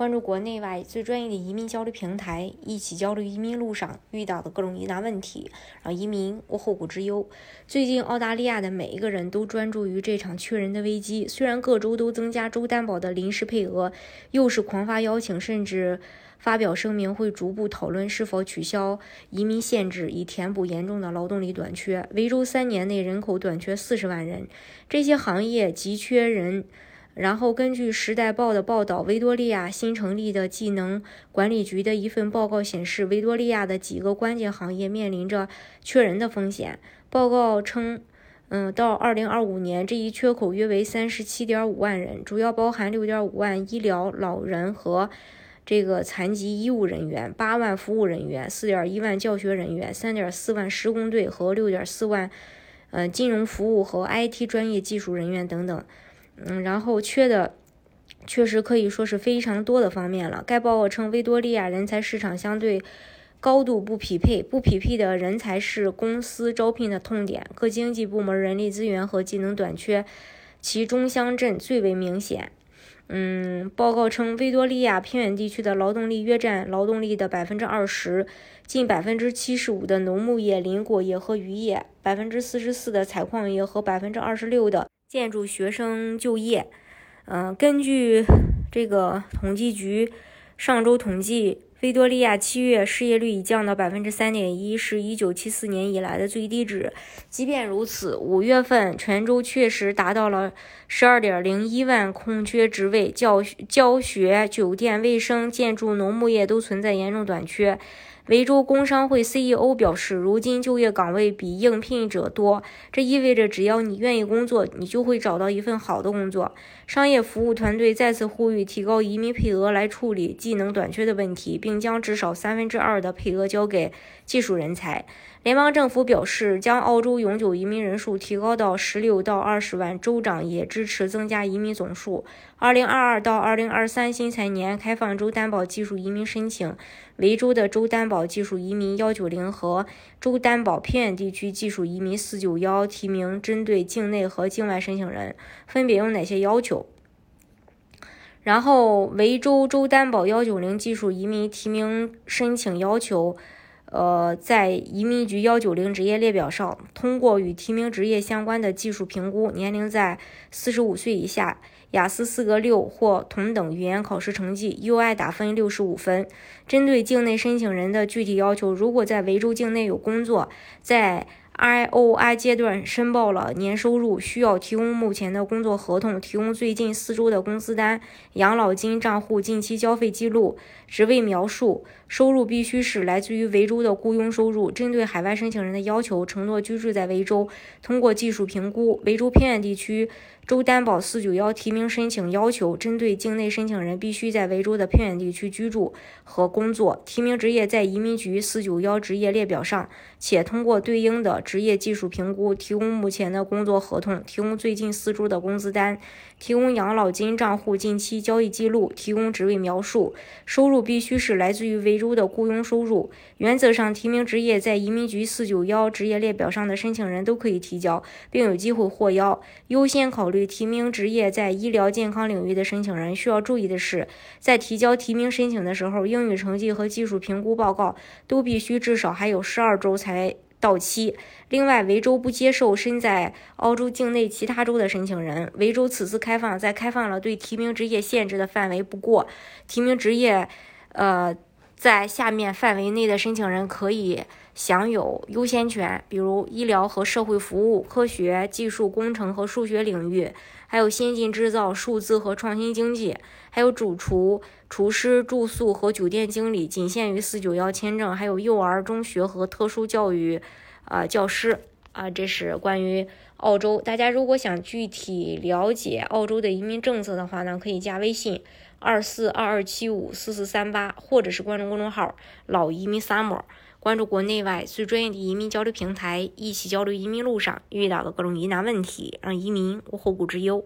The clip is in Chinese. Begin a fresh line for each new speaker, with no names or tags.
关注国内外最专业的移民交流平台，一起交流移民路上遇到的各种疑难问题，让移民无后顾之忧。最近，澳大利亚的每一个人都专注于这场缺人的危机。虽然各州都增加州担保的临时配额，又是狂发邀请，甚至发表声明会逐步讨论是否取消移民限制，以填补严重的劳动力短缺。维州三年内人口短缺四十万人，这些行业急缺人。然后，根据《时代报》的报道，维多利亚新成立的技能管理局的一份报告显示，维多利亚的几个关键行业面临着缺人的风险。报告称，嗯，到2025年，这一缺口约为37.5万人，主要包含6.5万医疗、老人和这个残疾医务人员、8万服务人员、4.1万教学人员、3.4万施工队和6.4万，嗯，金融服务和 IT 专业技术人员等等。嗯，然后缺的确实可以说是非常多的方面了。该报告称，维多利亚人才市场相对高度不匹配，不匹配的人才是公司招聘的痛点。各经济部门人力资源和技能短缺，其中乡镇最为明显。嗯，报告称，维多利亚偏远地区的劳动力约占劳动力的百分之二十，近百分之七十五的农牧业、林果业和渔业，百分之四十四的采矿业和百分之二十六的。建筑学生就业，嗯，根据这个统计局上周统计，维多利亚七月失业率已降到百分之三点一，是一九七四年以来的最低值。即便如此，五月份全州确实达到了十二点零一万空缺职位，教教学、酒店、卫生、建筑、农牧业都存在严重短缺。维州工商会 CEO 表示，如今就业岗位比应聘者多，这意味着只要你愿意工作，你就会找到一份好的工作。商业服务团队再次呼吁提高移民配额来处理技能短缺的问题，并将至少三分之二的配额交给技术人才。联邦政府表示，将澳洲永久移民人数提高到十六到二十万。州长也支持增加移民总数。二零二二到二零二三新财年开放州担保技术移民申请。维州的州担保技术移民幺九零和州担保偏远地区技术移民四九幺提名，针对境内和境外申请人分别有哪些要求？然后，维州州担保幺九零技术移民提名申请要求。呃，在移民局幺九零职业列表上，通过与提名职业相关的技术评估，年龄在四十五岁以下，雅思四个六或同等语言考试成绩，UI 打分六十五分。针对境内申请人的具体要求，如果在维州境内有工作，在 I O I 阶段申报了年收入，需要提供目前的工作合同，提供最近四周的工资单、养老金账户近期交费记录、职位描述，收入必须是来自于维州的雇佣收入。针对海外申请人的要求，承诺居住在维州，通过技术评估。维州偏远地区州担保四九幺提名申请要求，针对境内申请人必须在维州的偏远地区居住和工作，提名职业在移民局四九幺职业列表上，且通过对应的。职业技术评估，提供目前的工作合同，提供最近四周的工资单，提供养老金账户近期交易记录，提供职位描述。收入必须是来自于维州的雇佣收入。原则上，提名职业在移民局四九幺职业列表上的申请人都可以提交，并有机会获邀。优先考虑提名职业在医疗健康领域的申请人。需要注意的是，在提交提名申请的时候，英语成绩和技术评估报告都必须至少还有十二周才。到期。另外，维州不接受身在澳洲境内其他州的申请人。维州此次开放，在开放了对提名职业限制的范围不过，提名职业，呃，在下面范围内的申请人可以享有优先权，比如医疗和社会服务、科学技术、工程和数学领域，还有先进制造、数字和创新经济，还有主厨。厨师、住宿和酒店经理仅限于四九幺签证，还有幼儿、中学和特殊教育，啊，教师啊，这是关于澳洲。大家如果想具体了解澳洲的移民政策的话呢，可以加微信二四二二七五四四三八，或者是关注公众号“老移民 summer”，关注国内外最专业的移民交流平台，一起交流移民路上遇到的各种疑难问题，让移民无后顾之忧。